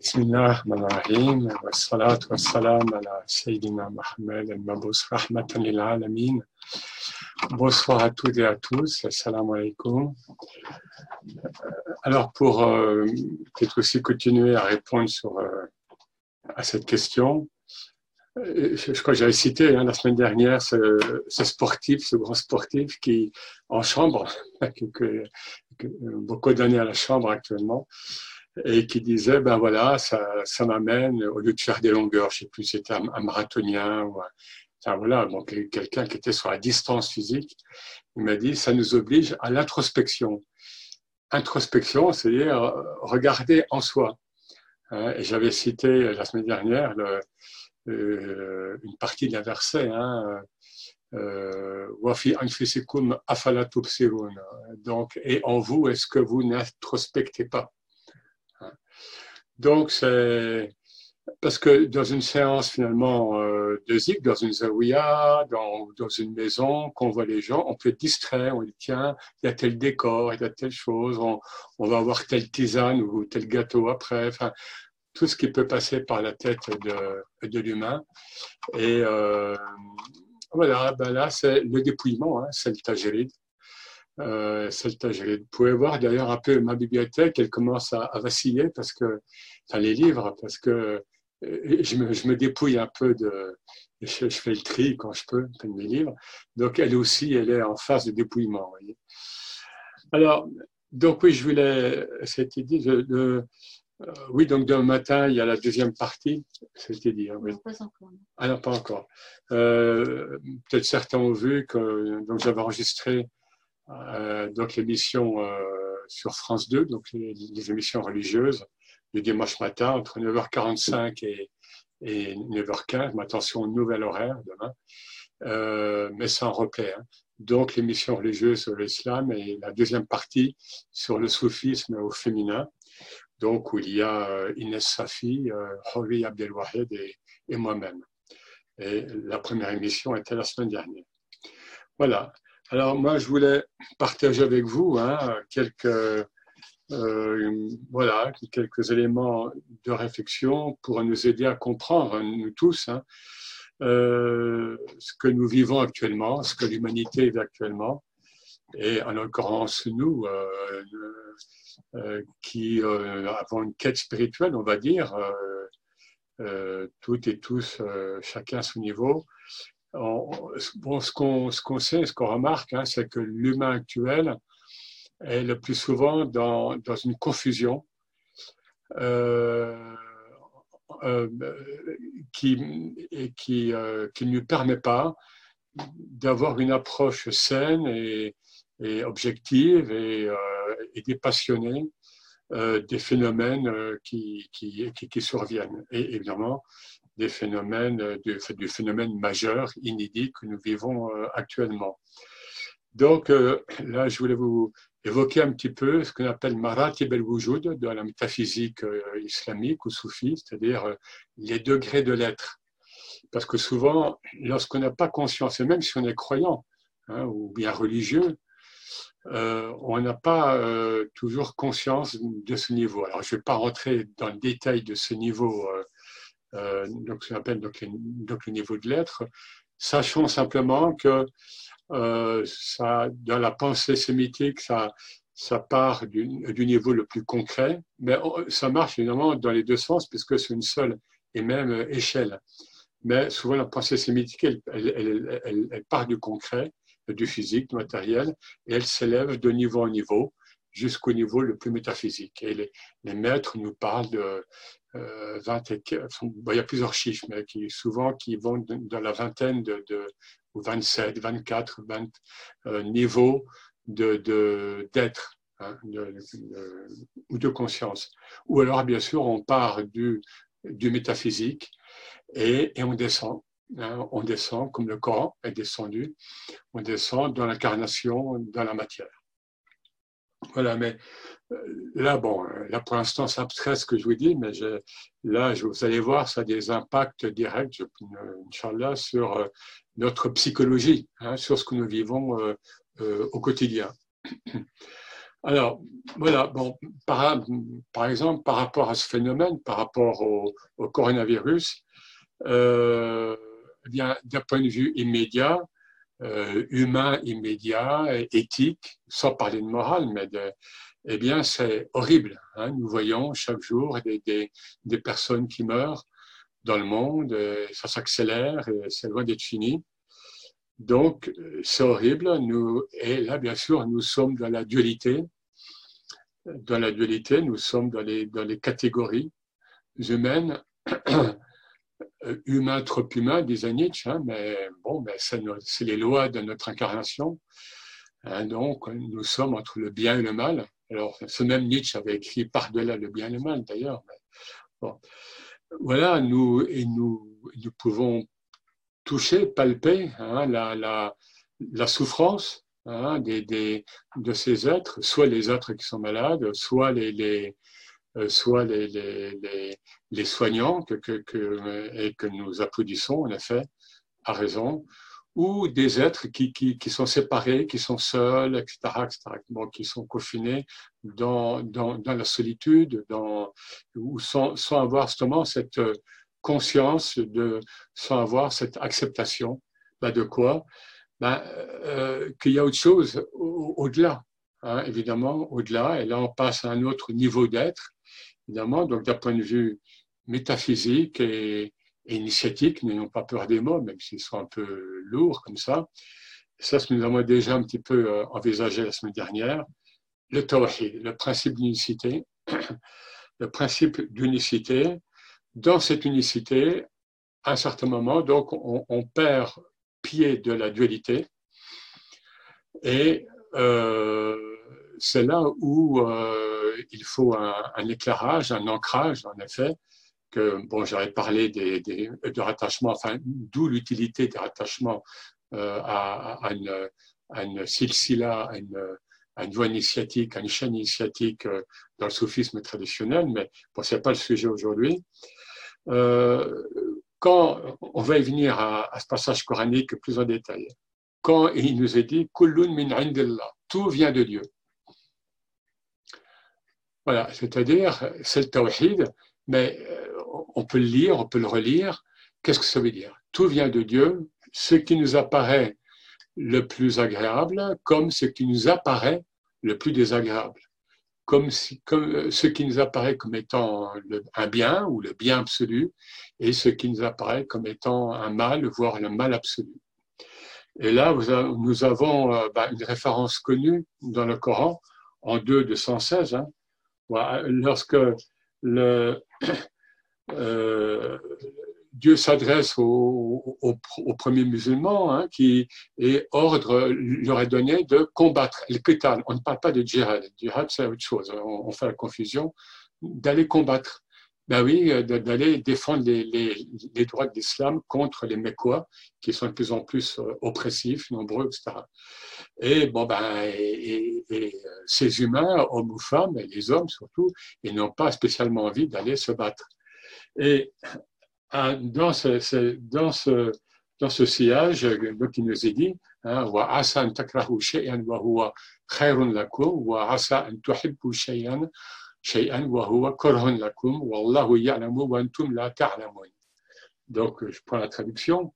بسم الله الرحمن الرحيم والصلاة والسلام على سيدنا محمد المبعوث رحمة للعالمين Bonsoir à toutes et à tous, assalamu alaikum. Alors pour euh, peut-être aussi continuer à répondre sur, euh, à cette question, euh, je, je crois que j'avais cité hein, la semaine dernière ce, ce, sportif, ce grand sportif qui en chambre, que, que, que beaucoup d'années à la chambre actuellement, et qui disait, ben voilà, ça, ça m'amène, au lieu de faire des longueurs, je sais plus, c'était un, un, marathonien, ou un, voilà, donc quelqu'un qui était sur la distance physique, il m'a dit, ça nous oblige à l'introspection. Introspection, c'est-à-dire regarder en soi. Hein, et j'avais cité la semaine dernière euh, une partie d'un verset, hein, euh, donc, et en vous, est-ce que vous n'introspectez pas? Donc, c'est parce que dans une séance finalement euh, de zik, dans une zawiya, dans, dans une maison, qu'on voit les gens, on peut être distrait, on dit tiens, il y a tel décor, il y a telle chose, on, on va avoir telle tisane ou tel gâteau après, enfin, tout ce qui peut passer par la tête de, de l'humain. Et euh, voilà, ben là, c'est le dépouillement, hein, c'est le tajrid euh, Vous pouvez voir d'ailleurs un peu ma bibliothèque, elle commence à, à vaciller parce que, enfin les livres, parce que euh, je me, je me dépouille un peu de, je, je, fais le tri quand je peux de mes livres. Donc elle aussi, elle est en phase de dépouillement. Voyez. Alors, donc oui, je voulais de, de euh, oui, donc demain matin, il y a la deuxième partie, c'était dit. Hein, oui. Non, pas encore. Ah non, pas encore. Euh, Peut-être certains ont vu que j'avais enregistré euh, donc l'émission euh, sur France 2, donc les, émissions religieuses, le dimanche matin entre 9h45 et, et 9h15. Mais attention, nouvel horaire demain, euh, mais en replay. Hein. Donc l'émission religieuse sur l'islam et la deuxième partie sur le soufisme au féminin, donc où il y a euh, Inès Safi, Hori Abdelwahed et moi-même. Et la première émission était la semaine dernière. Voilà. Alors moi, je voulais partager avec vous hein, quelques, euh, voilà, quelques éléments de réflexion pour nous aider à comprendre, nous tous, hein, euh, ce que nous vivons actuellement, ce que l'humanité vit actuellement, et en l'occurrence nous, euh, qui avons une quête spirituelle, on va dire, toutes et tous, chacun à son niveau, bon, ce qu'on qu sait, ce qu'on remarque, hein, c'est que l'humain actuel est le plus souvent dans, dans une confusion euh, euh, qui, qui, euh, qui, ne lui permet pas d'avoir une approche saine et, objective et, et dépassionnée des phénomènes qui, qui, qui, surviennent. Et évidemment, des phénomènes, euh, du, du phénomène majeur, inédit que nous vivons euh, actuellement. Donc euh, là, je voulais vous évoquer un petit peu ce qu'on appelle maratib el-wujud dans la métaphysique islamique ou soufie, c'est-à-dire les degrés de l'être. Parce que souvent, lorsqu'on n'a pas conscience, et même si on est croyant hein, ou bien religieux, on n'a pas toujours conscience de ce niveau. Alors, je ne vais pas rentrer dans le détail de ce niveau euh, donc ce qu'on appelle donc, donc, le niveau de l'être. Sachons simplement que euh, ça, dans la pensée sémitique, ça, ça part du, du, niveau le plus concret, mais ça marche évidemment dans les deux sens puisque c'est une seule et même échelle. Mais souvent, la pensée sémitique, elle, elle, elle, elle part du concret, du physique, du matériel, et elle s'élève de niveau en niveau jusqu'au niveau le plus métaphysique. Et les, les maîtres nous parlent de, 20 euh, bon, il y a plusieurs chiffres, mais qui souvent qui vont dans la vingtaine de, de ou 27, 24, 20 euh, niveaux de d'être hein, ou de conscience. Ou alors, bien sûr, on part du, du métaphysique et, et on descend. Hein, on descend comme le corps est descendu, on descend dans l'incarnation, dans la matière. Voilà, mais euh, là, bon, euh, là pour l'instant, c'est abstrait ce que je vous dis, mais là, je, vous allez voir, ça a des impacts directs, Inch'Allah, sur euh, notre psychologie, hein, sur ce que nous vivons euh, euh, au quotidien. Alors, voilà, bon, par, exemple, par rapport à ce phénomène, par rapport au, coronavirus, euh, eh bien, d'un point de vue immédiat, euh, humain immédiat, éthique, sans parler de morale, mais de, eh bien, c'est horrible. Hein. Nous voyons chaque jour des, des, des, personnes qui meurent dans le monde, et ça s'accélère et c'est loin d'être fini. Donc, c'est horrible. Nous, et là, bien sûr, nous sommes dans la dualité. Dans la dualité, nous sommes dans les, dans les catégories humaines Euh, humain trop humain, disait Nietzsche, hein, mais bon, mais c'est les lois de notre incarnation. Hein, donc, nous sommes entre le bien et le mal. Alors, ce même Nietzsche avait écrit par-delà le bien et le mal, d'ailleurs. Voilà, nous, et nous, nous pouvons toucher, palper hein, la, souffrance des, de ces êtres, soit les êtres qui sont malades, soit les, euh, soit les, les, les, soignants que, que, que, et que nous applaudissons, en effet, à raison, ou des êtres qui, qui, qui sont séparés, qui sont seuls, etc., etc. Qui sont confinés dans, dans, dans la solitude, dans, ou sans, sans, avoir justement cette conscience, de, sans avoir cette acceptation bah, de quoi? Bah, euh, Qu'il y a autre chose au-delà, hein, évidemment, au-delà, et là on passe à un autre niveau d'être, évidemment. Donc, d'un point de vue métaphysique et, initiatique, n'ayons pas peur des mots, même s'ils sont un peu lourds comme ça. Ça, ce que nous avons déjà un petit peu euh, envisagé la semaine dernière. Le tawhid, le principe d'unicité. Le principe d'unicité. Dans cette unicité, à un certain moment, donc, on, perd pied de la dualité. Et euh, c'est là où euh, il faut un, éclairage, un ancrage, en effet, que, bon, j'avais parlé de rattachement, enfin, d'où l'utilité des rattachements euh, à, à, une, à une silsila, à une, voie initiatique, à une chaîne initiatique euh, dans le soufisme traditionnel, mais bon, ce n'est pas le sujet aujourd'hui. Euh, quand on va y venir à, ce passage coranique plus en détail, quand il nous est dit tout vient de Dieu. Voilà, c'est-à-dire, c'est le tawhid, mais euh, on peut le lire, on peut le relire. Qu'est-ce que ça veut dire? Tout vient de Dieu, ce qui nous apparaît le plus agréable, comme ce qui nous apparaît le plus désagréable. Comme, euh, ce qui nous apparaît comme étant un bien ou le bien absolu, et ce qui nous apparaît comme étant un mal, voire le mal absolu. Et là, nous avons euh, bah, une référence connue dans le Coran, en 2 de 116, hein, lorsque euh, Dieu s'adresse aux au, au premiers musulmans hein, qui et ordre leur est donné de combattre le qital. On ne parle pas de djihad. Djihad, c'est autre chose. On, fait la confusion. D'aller combattre. Ben oui, euh, d'aller défendre les, droits de l'islam contre les Mécois, qui sont de plus en plus euh, oppressifs, nombreux, etc. Et bon, ben, et, et, ces humains, hommes ou femmes, et les hommes surtout, ils n'ont pas spécialement envie d'aller se battre. Et euh, dans ce, dans ce, dans sillage, qui nous est dit, hein, wa asa an takrahu shay'an wa huwa khayrun lakum, wa asa an tuhibbu donc, je prends la traduction.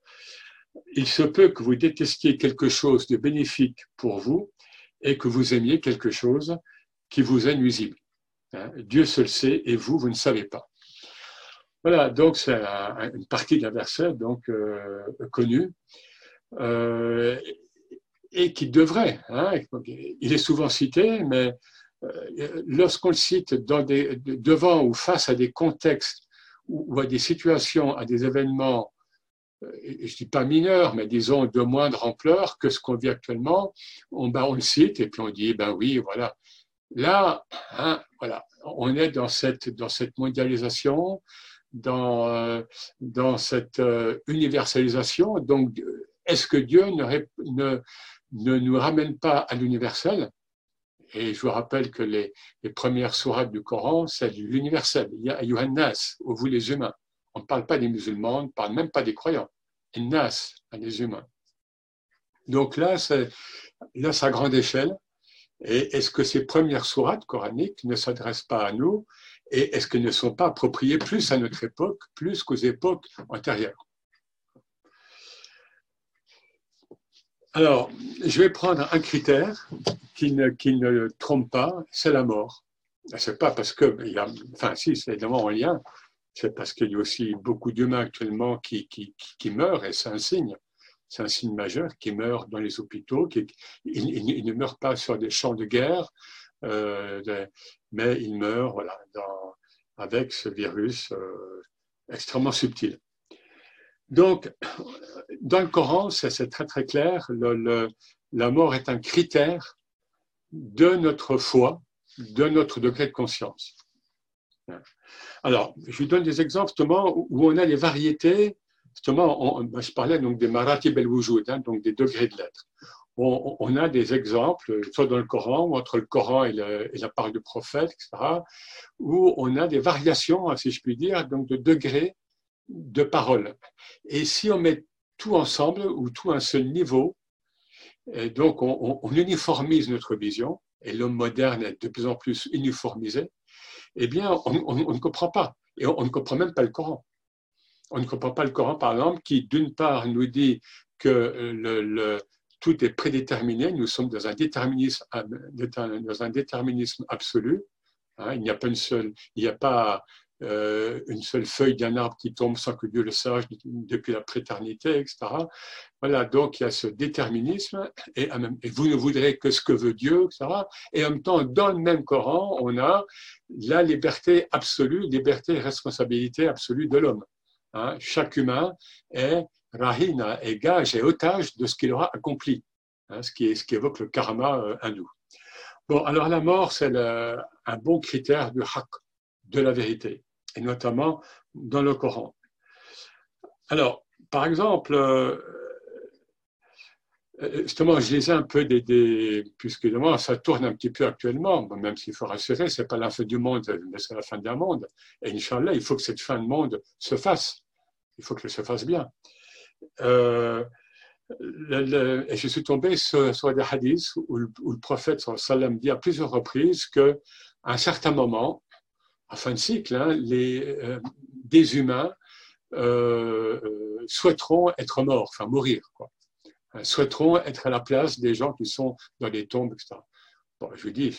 Il se peut que vous détestiez quelque chose de bénéfique pour vous et que vous aimiez quelque chose qui vous est nuisible. Hein, Dieu seul sait et vous, vous ne savez pas. Voilà, donc c'est une partie de la verset donc euh, connue euh, et qui devrait, hein, il est souvent cité, mais euh, lorsqu'on le cite devant ou face à des contextes ou à des situations, à des événements, euh, je ne dis pas mineurs, mais disons de moindre ampleur que ce qu'on vit actuellement, on, ben, le cite et puis on dit, ben oui, voilà. Là, hein, voilà, on est dans cette, mondialisation, dans, euh, cette universalisation. Donc, est-ce que Dieu ne nous ramène pas à l'universel? Et je vous rappelle que les, premières sourates du Coran, c'est l'universel. Il y a Yohannas, vous les humains. On ne parle pas des musulmans, on ne parle même pas des croyants. Nas, les humains. Donc là, c'est à grande échelle. Et est-ce que ces premières sourates coraniques ne s'adressent pas à nous? Et est-ce qu'elles ne sont pas appropriées plus à notre époque, plus qu'aux époques antérieures? Alors, je vais prendre un critère qui ne, qui ne trompe pas, c'est la mort. C'est pas parce que, il y a, enfin si, c'est évidemment en lien, c'est parce qu'il y a aussi beaucoup d'humains actuellement qui, qui, qui, meurent et c'est un signe. C'est un signe majeur qui meurent dans les hôpitaux, qui, ils, ne meurent pas sur des champs de guerre, euh, mais ils meurent voilà, dans, avec ce virus euh, extrêmement subtil. Donc, dans le Coran, c'est très très clair, la mort est un critère de notre foi, de notre degré de conscience. Alors, je vous donne des exemples justement où on a les variétés. Justement, je parlais donc des maratib el wujud, hein, donc des degrés de l'être. On, a des exemples, soit dans le Coran, ou entre le Coran et, la parole du prophète, etc., où on a des variations, si je puis dire, donc de degrés de parole. Et si on met tout ensemble ou tout un seul niveau, et donc on, uniformise notre vision, et l'homme moderne est de plus en plus uniformisé, eh bien, on, ne comprend pas. Et on, ne comprend même pas le Coran. On ne comprend pas le Coran, par exemple, qui, d'une part, nous dit que le, tout est prédéterminé, nous sommes dans un déterminisme, dans un déterminisme absolu. Hein, il n'y a pas une seule, il n'y a pas euh, une seule feuille d'un arbre qui tombe sans que Dieu le sache depuis la préternité, etc. Voilà, donc il y a ce déterminisme, et, vous ne voudrez que ce que veut Dieu, etc. Et en même temps, dans le même Coran, on a la liberté absolue, liberté et responsabilité absolue de l'homme. Hein. Chaque humain est rahina, est gage et otage de ce qu'il aura accompli, hein, ce, qui ce qui évoque le karma euh, hindou. Bon, alors la mort, c'est un bon critère du haq, de la vérité et notamment dans le Coran. Alors, par exemple, euh, justement, je lisais un peu des, des puisque ça tourne un petit peu actuellement, même s'il faut rassurer, c'est pas la fin du monde, mais c'est la fin d'un monde. Et Inch'Allah, il faut que cette fin de monde se fasse. Il faut que se fasse bien. Euh, et je suis tombé sur, des hadiths où le, où le prophète sallam dit à plusieurs reprises qu'à un certain moment, en fin de cycle, hein, les, euh, des humains euh, euh, souhaiteront être morts, enfin mourir, quoi. souhaiteront être à la place des gens qui sont dans les tombes, etc. Bon, je vous dis,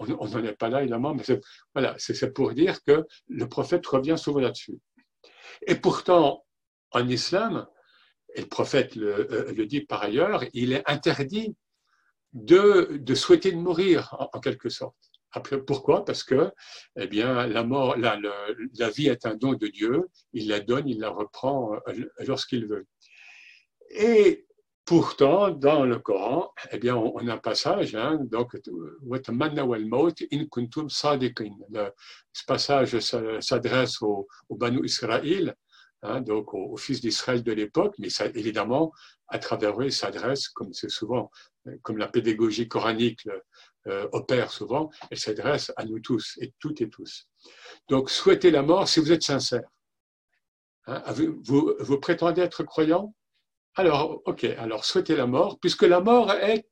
on n'en est pas là, évidemment, mais voilà, c'est pour dire que le prophète revient souvent là-dessus. Et pourtant, en islam, et le prophète le, le, dit par ailleurs, il est interdit de souhaiter de mourir, en quelque sorte pourquoi? Parce que eh bien, la, mort, la, la, vie est un don de Dieu, il la donne, il la reprend euh, lorsqu'il veut. Et pourtant, dans le Coran, eh bien, on, a un passage, hein, donc, ce passage s'adresse au, au Banu Israël, hein, donc aux, fils d'Israël de l'époque, mais évidemment, à travers eux, il s'adresse, comme c'est souvent, comme la pédagogie coranique euh, opère souvent, elle s'adresse à nous tous, et toutes et tous. Donc, souhaitez la mort si vous êtes sincère. Hein, vous, prétendez être croyant? Alors, ok, alors souhaitez la mort, puisque la mort est,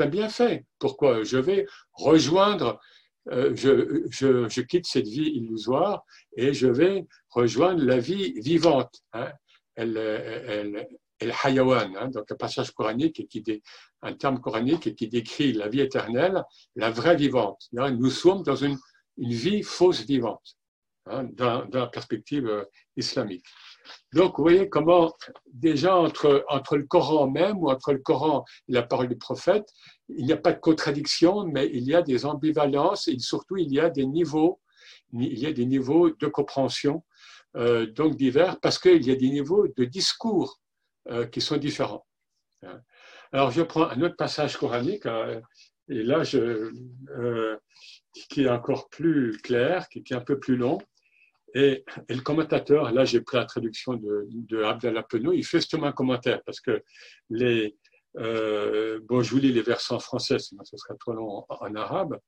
un bienfait. Pourquoi Je vais rejoindre, euh, je, quitte cette vie illusoire et je vais rejoindre la vie vivante. Hein. Elle, el hayawan, hein, donc un passage coranique qui un terme coranique qui décrit la vie éternelle, la vraie vivante. nous sommes dans une, une vie fausse vivante, hein, dans, dans, la perspective euh, islamique. Donc, vous voyez comment déjà entre, entre le Coran même ou entre le Coran et la parole du prophète, il n'y a pas de contradiction, mais il y a des ambivalences et surtout il y a des niveaux, il y a des niveaux de compréhension euh, donc divers parce qu'il y a des niveaux de discours euh, qui sont différents. Hein. Alors, je prends un autre passage coranique, euh, et là, euh, qui est encore plus clair, qui, est un peu plus long. Et, le commentateur, là, j'ai pris la traduction de, de Abdallah il fait justement un commentaire, parce que les. bon, je vous lis les versets en français, sinon ce serait trop long en, arabe.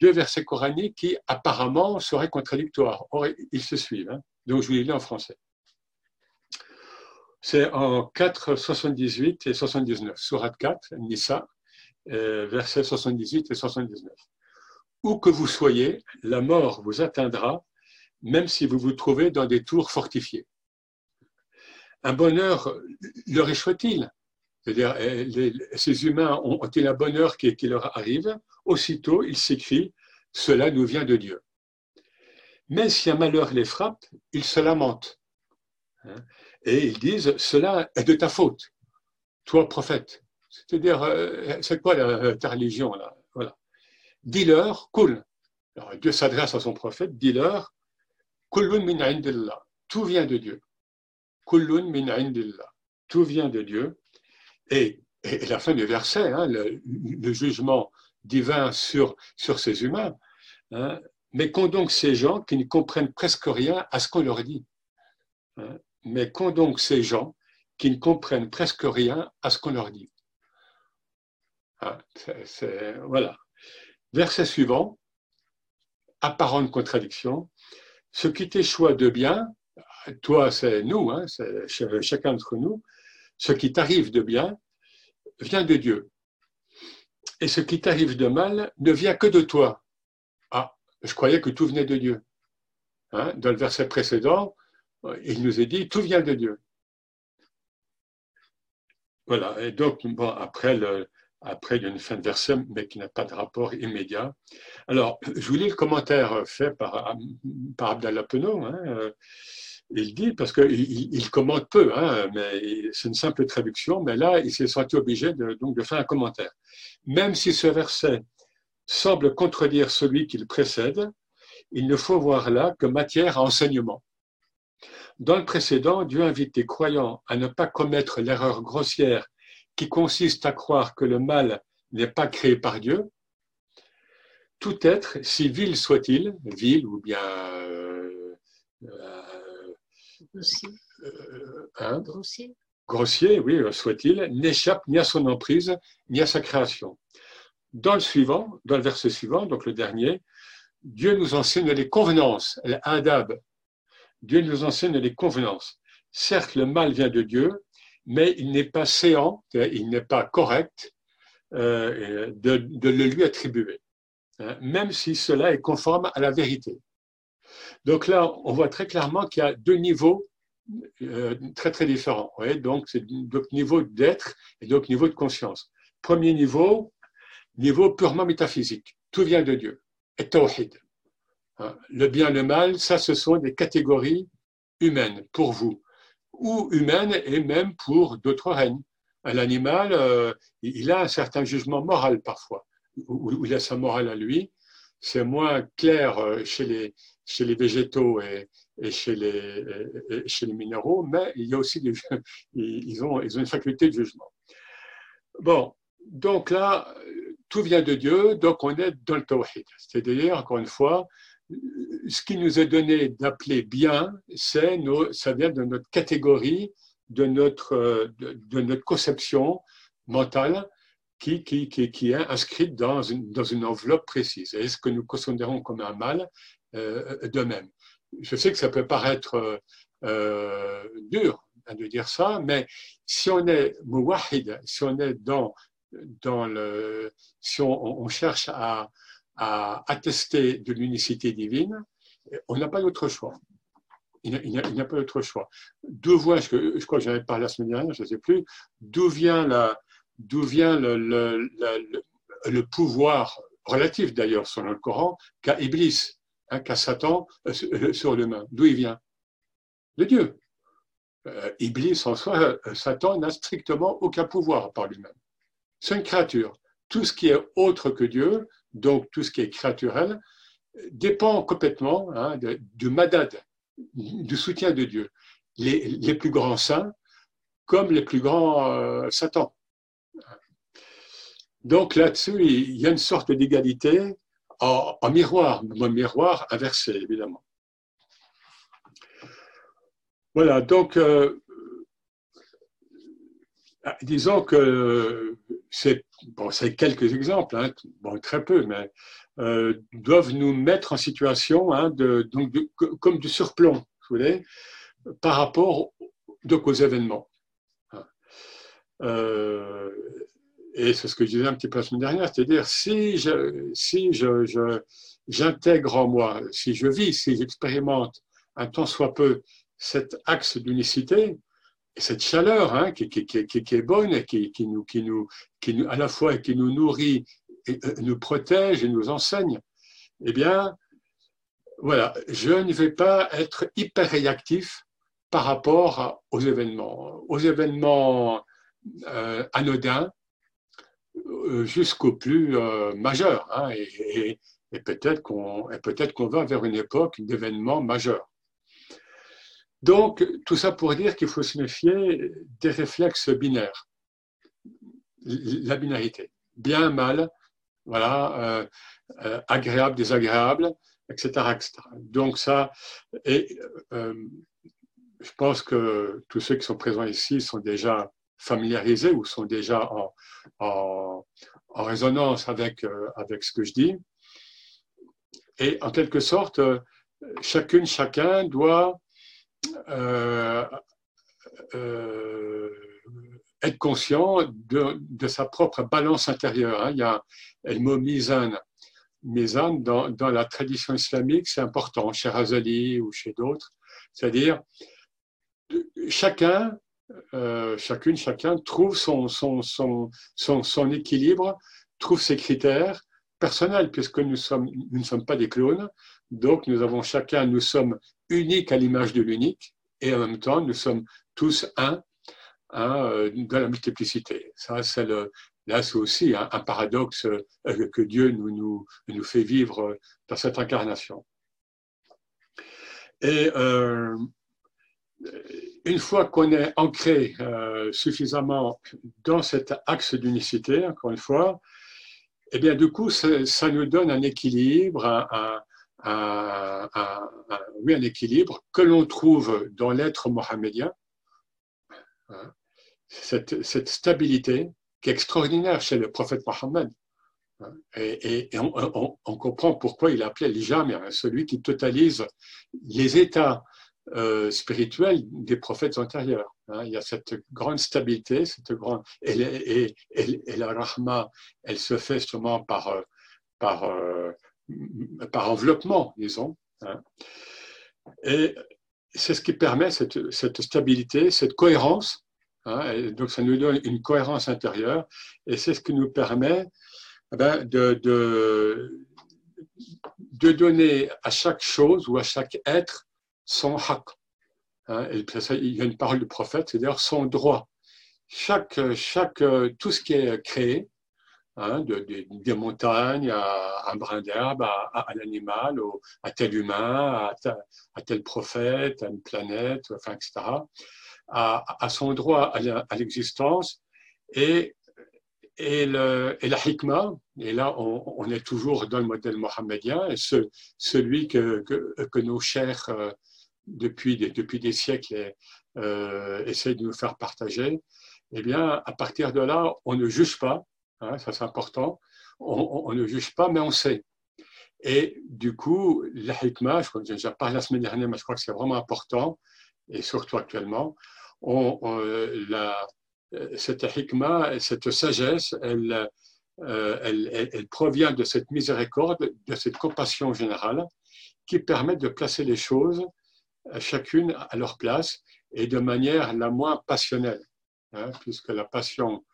deux versets coraniques qui apparemment seraient contradictoires. Or, ils se suivent. Hein. Donc, je vous les lis en français. C'est en 4, 78 et 79, Surat 4, Nisa. versets 78 et 79. Où que vous soyez, la mort vous atteindra, même si vous vous trouvez dans des tours fortifiées. Un bonheur leur échoue-t-il C'est-à-dire, ces humains ont-ils un bonheur qui, qui leur arrive? Aussitôt, ils s'écrient Cela nous vient de Dieu. Mais si un malheur les frappe, ils se lamentent. Et ils disent, cela est de ta faute, toi prophète. C'est-à-dire, euh, c'est quoi ta religion là? Voilà. Dis-leur, cool. Dieu s'adresse à son prophète, dis-leur, min Tout vient de Dieu. Kullun min indillah. Tout vient de Dieu. Et, et la fin du verset, hein, le, jugement divin sur, sur ces humains, hein, mais qu'ont donc ces gens qui ne comprennent presque rien à ce qu'on leur dit? Hein? Mais qu'ont donc ces gens qui ne comprennent presque rien à ce qu'on leur dit ah, Voilà. Verset suivant, apparente contradiction. Ce qui t'échoue de bien, toi c'est nous, hein, c'est chacun d'entre nous, ce qui t'arrive de bien vient de Dieu. Et ce qui t'arrive de mal ne vient que de toi. Je croyais que tout venait de Dieu. Hein, dans le verset précédent, il nous est dit tout vient de Dieu. Voilà, et donc, bon, après, le, après, il y a une fin de verset, mais qui n'a pas de rapport immédiat. Alors, je vous lis le commentaire fait par, par Abdallah Penaud. Hein, il dit, parce qu'il il commente peu, hein, mais c'est une simple traduction, mais là, il s'est senti obligé de, donc, de faire un commentaire. Même si ce verset semble contredire celui qui le précède, il ne faut voir là que matière à enseignement. Dans le précédent, Dieu invite les croyants à ne pas commettre l'erreur grossière qui consiste à croire que le mal n'est pas créé par Dieu. Tout être, si vil soit-il, vil ou bien euh, euh, hein, grossier, grossier, oui, soit-il, n'échappe ni à son emprise ni à sa création. Dans le suivant, dans le verset suivant, donc le dernier, Dieu nous enseigne les convenances, l'adab. Dieu nous enseigne les convenances. Certes, le mal vient de Dieu, mais il n'est pas séant, il n'est pas correct euh, de, le lui attribuer, hein, même si cela est conforme à la vérité. Donc là, on voit très clairement qu'il y a deux niveaux euh, très très différents. donc, c'est deux niveaux d'être et deux niveaux de conscience. Premier niveau, niveau purement métaphysique. Tout vient de Dieu. Et tawhid. Hein, le bien, le mal, ça, ce sont des catégories humaines pour vous, ou humaines et même pour d'autres règnes. Un animal, euh, il a un certain jugement moral parfois, ou il a sa morale à lui. C'est moins clair euh, chez les, chez les végétaux et, chez, les, chez les minéraux, mais il y a aussi ils, ont, ils ont une faculté de jugement. Bon, donc là, tout vient de Dieu, donc on est dans le tawhid. C'est-à-dire, encore une fois, ce qui nous est donné d'appeler bien, c'est ça vient de notre catégorie, de notre, de, notre conception mentale qui, qui, qui, est inscrite dans une, dans une enveloppe précise. Et ce que nous considérons comme un mal euh, de même. Je sais que ça peut paraître euh, dur de dire ça, mais si on est muwahid, si on est dans dans le, si on, cherche à, attester de l'unicité divine, on n'a pas d'autre choix. Il n'y a, pas d'autre choix. D'où vient, je, crois je ne sais plus, d'où vient, le, pouvoir relatif d'ailleurs selon le Coran qu'a Iblis, hein, qu'a Satan euh, euh, sur l'humain. D'où il vient? De Dieu. Euh, Iblis en soi, Satan n'a strictement aucun pouvoir par lui-même. C'est une créature. Tout ce qui est autre que Dieu, donc tout ce qui est créaturel, dépend complètement hein, du madad, du soutien de Dieu. Les, plus grands saints comme les plus grands euh, satans. Donc là-dessus, il y a une sorte d'égalité en, miroir, un miroir inversé, évidemment. Voilà, donc euh, disons que c'est bon, quelques exemples, hein, bon, très peu, mais euh, doivent nous mettre en situation hein, donc comme du surplomb, vous voulez, par rapport donc aux événements. Euh, et c'est ce que je disais un petit peu la semaine dernière, c'est-à-dire si je, si je, j'intègre en moi, si je vis, si j'expérimente un tant soit peu cet axe d'unicité, cette chaleur hein, qui, est bonne et qui, nous, qui, nous, qui nous, à la fois qui nous nourrit, euh, nous protège et nous enseigne, eh bien, voilà, je ne vais pas être hyper réactif par rapport aux événements, aux événements euh, anodins euh, jusqu'au plus euh, majeur. Hein, et, et peut-être qu'on peut qu'on va vers une époque d'événements majeurs. Donc, tout ça pour dire qu'il faut se méfier des réflexes binaires. La binarité. Bien, mal, voilà, euh, agréable, désagréable, etc., Donc ça, et je pense que tous ceux qui sont présents ici sont déjà familiarisés ou sont déjà en, en, en résonance avec, avec ce que je dis. Et en quelque sorte, chacune, chacun doit euh, euh, être conscient de, sa propre balance intérieure. Hein. Il y a le mot mizan. Mizan, dans, dans la tradition islamique, c'est important, chez Razali ou chez d'autres. C'est-à-dire, chacun, euh, chacune, chacun trouve son, équilibre, trouve ses critères personnels, puisque nous, nous ne sommes pas des clones. Donc, nous avons chacun, nous sommes uniques à l'image de l'unique, et en même temps, nous sommes tous un, euh, dans la multiplicité. Ça, c'est là, c'est aussi un, paradoxe euh, que Dieu nous, nous, nous, fait vivre dans cette incarnation. Et euh, une fois qu'on est ancré suffisamment dans cet axe d'unicité, encore une fois, eh bien, du coup, ça, ça nous donne un équilibre, un, un, oui, un équilibre que l'on trouve dans l'être mohammedien, hein, cette, cette, stabilité qui est extraordinaire chez le prophète Mohammed. Hein, et, on, comprend pourquoi il appelait l'ijam, celui qui totalise les états euh, spirituels des prophètes antérieurs. Hein. il y a cette grande stabilité, cette grande et, et, la rahma, elle se fait justement par euh, par euh, par enveloppement, disons. Hein. Et c'est ce qui permet cette, stabilité, cette cohérence. Hein, donc, ça nous donne une cohérence intérieure et c'est ce qui nous permet eh ben, de, donner à chaque chose ou à chaque être son haq. Hein, il y a une parole du prophète, c'est-à-dire son droit. Chaque, chaque, tout ce qui est créé, Hein, de, des montagnes à un brin d'herbe, à, l'animal, à tel humain, à, tel prophète, à une planète, enfin, etc., à, son droit à l'existence et, et, le, et, la hikmah, et là on, est toujours dans le modèle mohammedien, celui que, que, nos chers euh, depuis, des, depuis des siècles euh, essayent de nous faire partager, eh bien, à partir de là, on ne juge pas, Hein, ça c'est important. On, ne juge pas, mais on sait. Et du coup, la hikmah, je crois que déjà parlé la semaine dernière, mais je crois que c'est vraiment important, et surtout actuellement, on, la, cette hikmah, cette sagesse, elle, euh, elle, provient de cette miséricorde, de cette compassion générale, qui permet de placer les choses, chacune à leur place, et de manière la moins passionnelle, hein, puisque la passion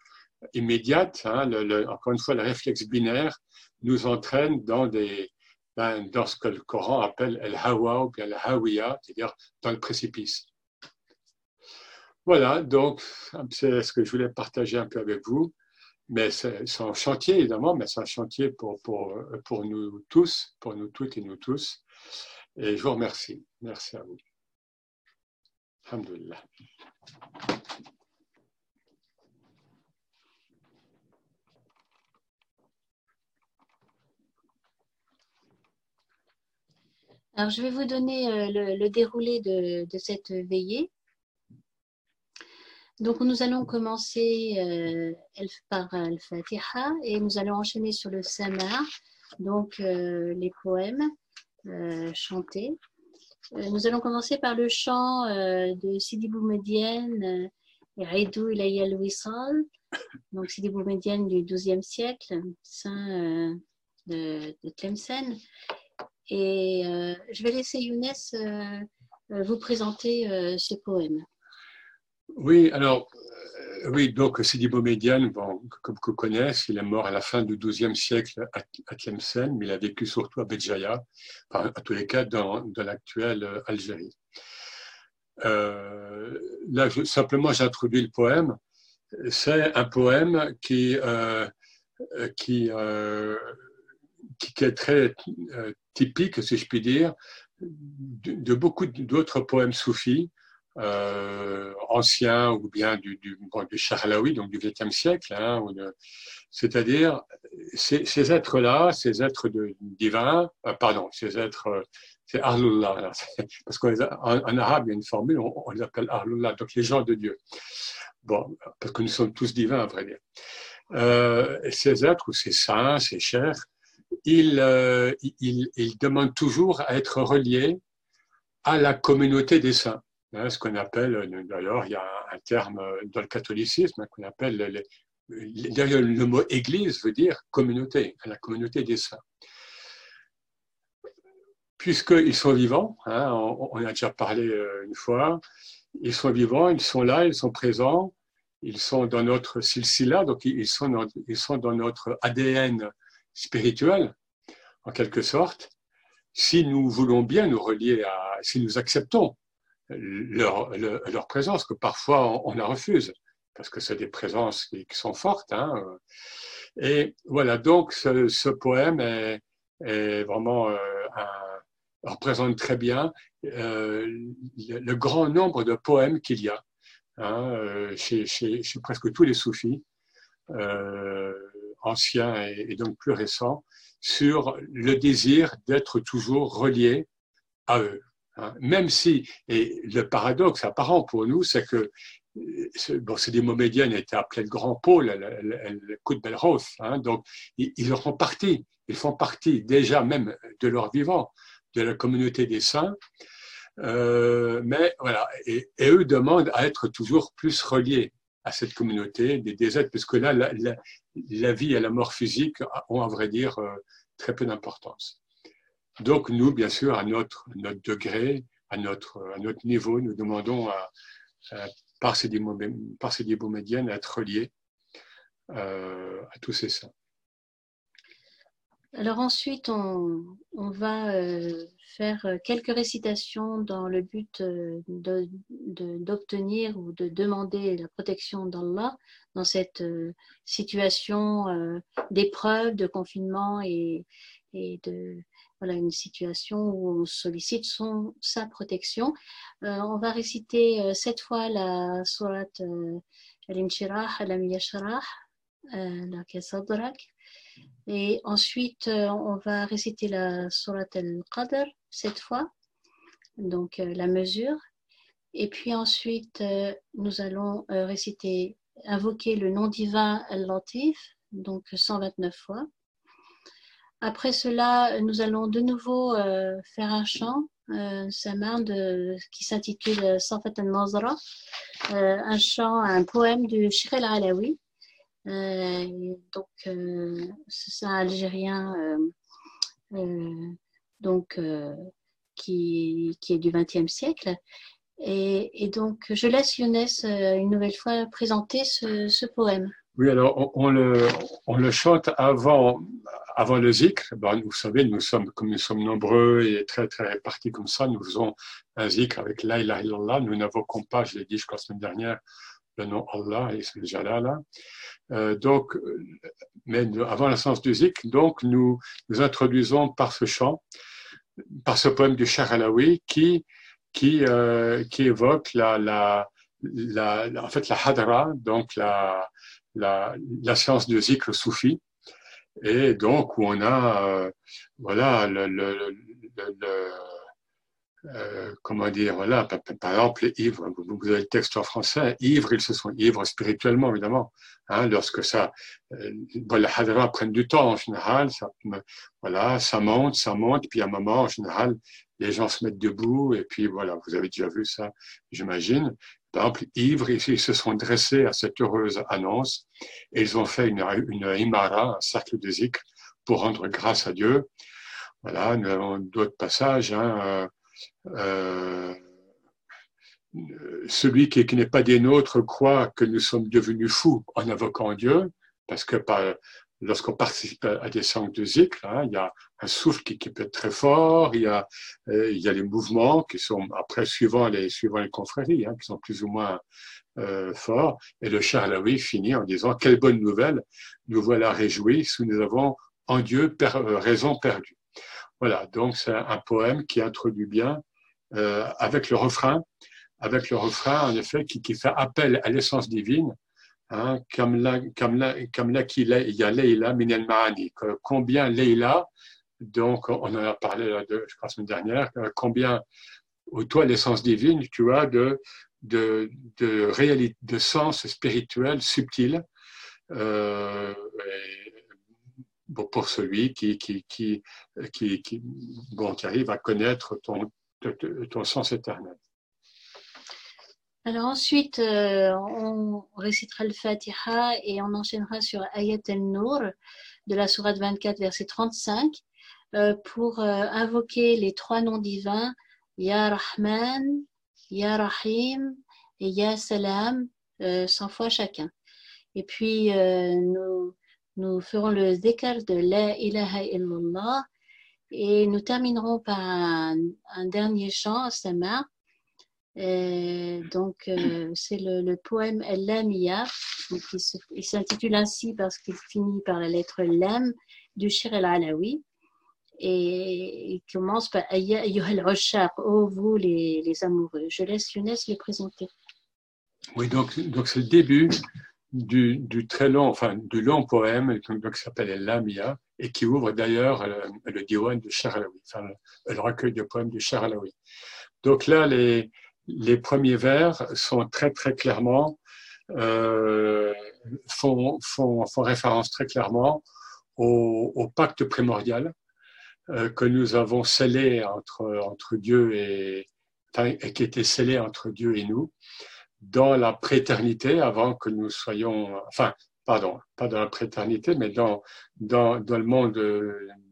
immédiate, hein, encore une fois, le réflexe binaire nous entraîne ben, dans ce que le Coran appelle el hawa ou bien le hawiya, c'est-à-dire dans le précipice. Voilà, donc c'est ce que je voulais partager un peu avec vous. Mais c'est un chantier, évidemment, mais c'est un chantier pour, pour, pour nous tous, pour nous toutes et nous tous. Et je vous remercie. Merci à vous. Alhamdulillah. Alors, je vais vous donner euh, le, déroulé de, cette veillée. Donc, nous allons commencer euh, par Al-Fatiha et nous allons enchaîner sur le Sama, donc euh, les poèmes chantés. nous allons commencer par le chant de Sidi Boumedienne, Aidou Ilayal Wissal, Donc, Sidi Boumedienne du XIIe siècle, saint de, de, Tlemcen. Et je vais laisser Younes vous présenter ce poème. Oui, alors, oui, donc Sidi Boumedienne, bon, comme vous connaissez, il est mort à la fin du XIIe siècle à, Tlemcen, mais il a vécu surtout à Béjaïa, enfin, à tous les cas dans, dans l'actuelle Algérie. Euh, là, simplement, j'introduis le poème. C'est un poème qui, euh, qui, euh, qui, est très euh, typique, si je puis dire, de, beaucoup d'autres poèmes soufis, euh, anciens ou bien du, du, bon, du donc du XXe siècle. Hein, c'est-à-dire ces, êtres-là, ces êtres divins, euh, pardon, ces êtres c'est Ahlullah. Parce qu'en en, arabe, il y a une formule, on, les appelle Ahlullah, donc les gens de Dieu. Bon, parce que nous sommes tous divins, à vrai dire. Ces êtres, ou ces saints, ces chers, ils, euh, demandent toujours à être reliés à la communauté des saints. Hein, ce qu'on appelle, d'ailleurs, il y a un, terme dans le catholicisme hein, qu'on appelle, d'ailleurs, le mot église veut dire communauté, la communauté des saints puisqu'ils sont vivants, hein, on, a déjà parlé euh, une fois, ils sont vivants, ils sont là, ils sont présents, ils sont dans notre silsila, donc ils sont ils sont dans notre ADN spirituel, en quelque sorte. Si nous voulons bien nous relier à, si nous acceptons leur, leur, présence, que parfois on, la refuse, parce que c'est des présences qui, sont fortes. Hein. Et voilà, donc ce, ce poème est, est vraiment euh, un représente très bien euh, le, grand nombre de poèmes qu'il y a hein, euh, chez, chez, chez, presque tous les soufis, euh, anciens et, donc plus récents, sur le désir d'être toujours relié à eux. Hein. Même si, et le paradoxe apparent pour nous, c'est que bon, ces médiennes étaient appelés le grand pôle, le, le, coup de Belrose, hein, donc ils, ils font partie, ils font partie déjà même de leur vivant de la communauté des saints. Euh, mais voilà, et, eux demandent à être toujours plus reliés à cette communauté des, des êtres, puisque là, la, la, vie et la mort physique ont, à vrai dire, euh, très peu d'importance. Donc, nous, bien sûr, à notre, notre degré, à notre, à notre niveau, nous demandons à, par ces médiennes à être reliés euh, à tous ces saints. Alors ensuite, on, va euh, faire euh, quelques récitations dans le but euh, d'obtenir ou de demander la protection d'Allah dans cette situation d'épreuve, de confinement et, de voilà une situation où on sollicite sa protection. on va réciter cette fois la sourate Al-Inshirah, Al-Amiyashrah, la Kasadrak. Et ensuite, euh, on va réciter la Surat al-Qadr cette fois, donc euh, la mesure. Et puis ensuite, euh, nous allons réciter, invoquer le nom divin Al-Latif, donc 129 fois. Après cela, nous allons de nouveau faire un chant, euh, de, qui s'intitule Safat al-Nazra, un chant, un poème de Sheikh al-Alawi. Euh, donc, euh, c'est un Algérien euh, donc, qui, est du XXe siècle. Et, donc, je laisse Younes une nouvelle fois présenter ce, poème. Oui, alors on, le, chante avant, avant le zikr. Ben, vous savez, nous sommes, comme nous sommes nombreux et très, très répartis comme ça, nous faisons un zikr avec la ilaha illallah. Nous n'invoquons pas, je l'ai dit, je crois, la semaine dernière, le nom Allah et le Jalala. Euh, donc, mais avant la du zik, donc nous nous introduisons par ce chant, par ce poème du Cher Alaoui qui qui euh, qui évoque la, la la, en fait la hadra, donc la la, la séance du zik, le soufi, et donc où on a euh, voilà le, le, le euh, comment dire, voilà, par, par, exemple, ivres, vous, avez le texte en français, ivres, ils se sont ivres spirituellement, évidemment, hein, lorsque ça, euh, bon, les hadras prennent du temps en général, ça, voilà, ça monte, ça monte, puis à un moment, en général, les gens se mettent debout, et puis voilà, vous avez déjà vu ça, j'imagine, temple, ivres, ils, se sont dressés à cette heureuse annonce et ils ont fait une, une imara, un cercle de zikr, pour rendre grâce à Dieu. Voilà, nous avons d'autres passages. Hein, euh, celui qui, n'est pas des nôtres croit que nous sommes devenus fous en invoquant Dieu, parce que lorsqu'on participe à des sangs de il y a un souffle qui, peut être très fort, il y a, euh, il y a les mouvements qui sont, après, suivant les, suivant confréries, hein, qui sont plus ou moins euh, forts. Et le Charlaoui finit en disant Quelle bonne nouvelle, nous voilà réjouis, si nous avons en Dieu euh, raison perdue. Voilà, donc c'est un poème qui introduit bien euh, avec le refrain, avec le refrain, en effet, qui, qui fait appel à l'essence divine, hein. Combien Leila, donc on en a parlé la semaine dernière, euh, combien, toi, l'essence divine, tu as de réalité, de sens spirituel subtil, euh, pour celui qui, qui, qui, qui, bon, qui arrive à connaître ton, ton sens éternel. Alors ensuite, euh, on récitera le Fatiha et on enchaînera sur Ayat al-Nur de la Sourate 24, verset 35, euh, pour euh, invoquer les trois noms divins, Ya Rahman, Ya Rahim et Ya Salam, 100 fois chacun. Et puis, nous, nous ferons le zikr de La ilaha illallah et nous terminerons par un, dernier chant, Sama. donc, euh, c'est le, poème El-Lamia. Il s'intitule ainsi parce qu'il finit par la lettre Lam du Shir el-Alawi. Et il commence par Ayyuhal oh vous les, les amoureux. Je laisse Younes les présenter. Oui, donc donc c'est le début du, très long, enfin du long poème qui s'appelle Lamia et qui ouvre d'ailleurs le, le diwan de Charalawi, enfin, le, recueil de poèmes de Charalawi. Donc là, les, les premiers vers sont très très clairement euh, font, font, font, référence très clairement au, pacte primordial euh, que nous avons scellé entre, entre Dieu et qui était scellé entre Dieu et nous dans la préternité avant que nous soyons, enfin, pardon, pas dans la préternité, mais dans, dans, dans le monde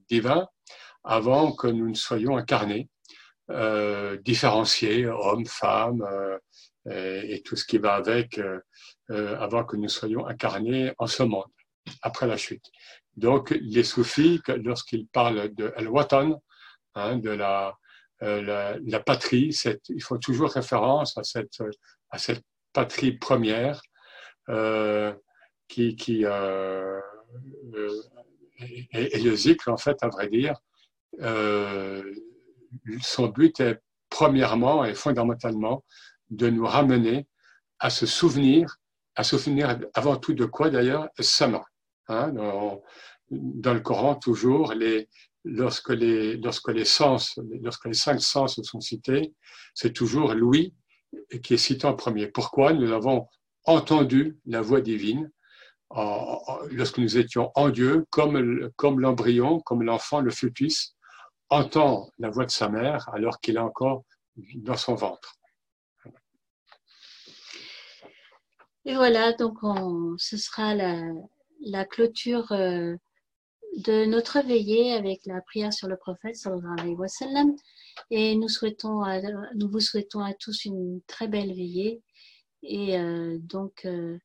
divin, avant que nous ne soyons incarnés, euh, différenciés, hommes, femmes, euh, et, et, tout ce qui va avec, euh, euh, avant que nous soyons incarnés en ce monde, après la chute. Donc, les soufis, lorsqu'ils parlent de al-watan, hein, de la, euh, la, la, patrie, ils font toujours référence à cette, à cette patrie première euh, qui, qui euh, euh, le en fait, à vrai dire, son but est premièrement et fondamentalement de nous ramener à se souvenir, à se souvenir avant tout de quoi d'ailleurs Sama. Hein, dans, dans, le Coran, toujours, lorsque, les, lorsque les lorsque les cinq sens sont cités, c'est toujours l'ouïe, qui est cité en premier. Pourquoi Nous avons entendu la voix divine lorsque nous étions en Dieu, comme, comme l'embryon, comme l'enfant, le fœtus, entend la voix de sa mère alors qu'il est encore dans son ventre. Et voilà, donc ce sera la, la clôture euh, de notre veillée avec la prière sur le prophète, sallallahu alayhi wa sallam. Et nous, souhaitons nous vous souhaitons à tous une très belle veillée. Et euh, donc, euh,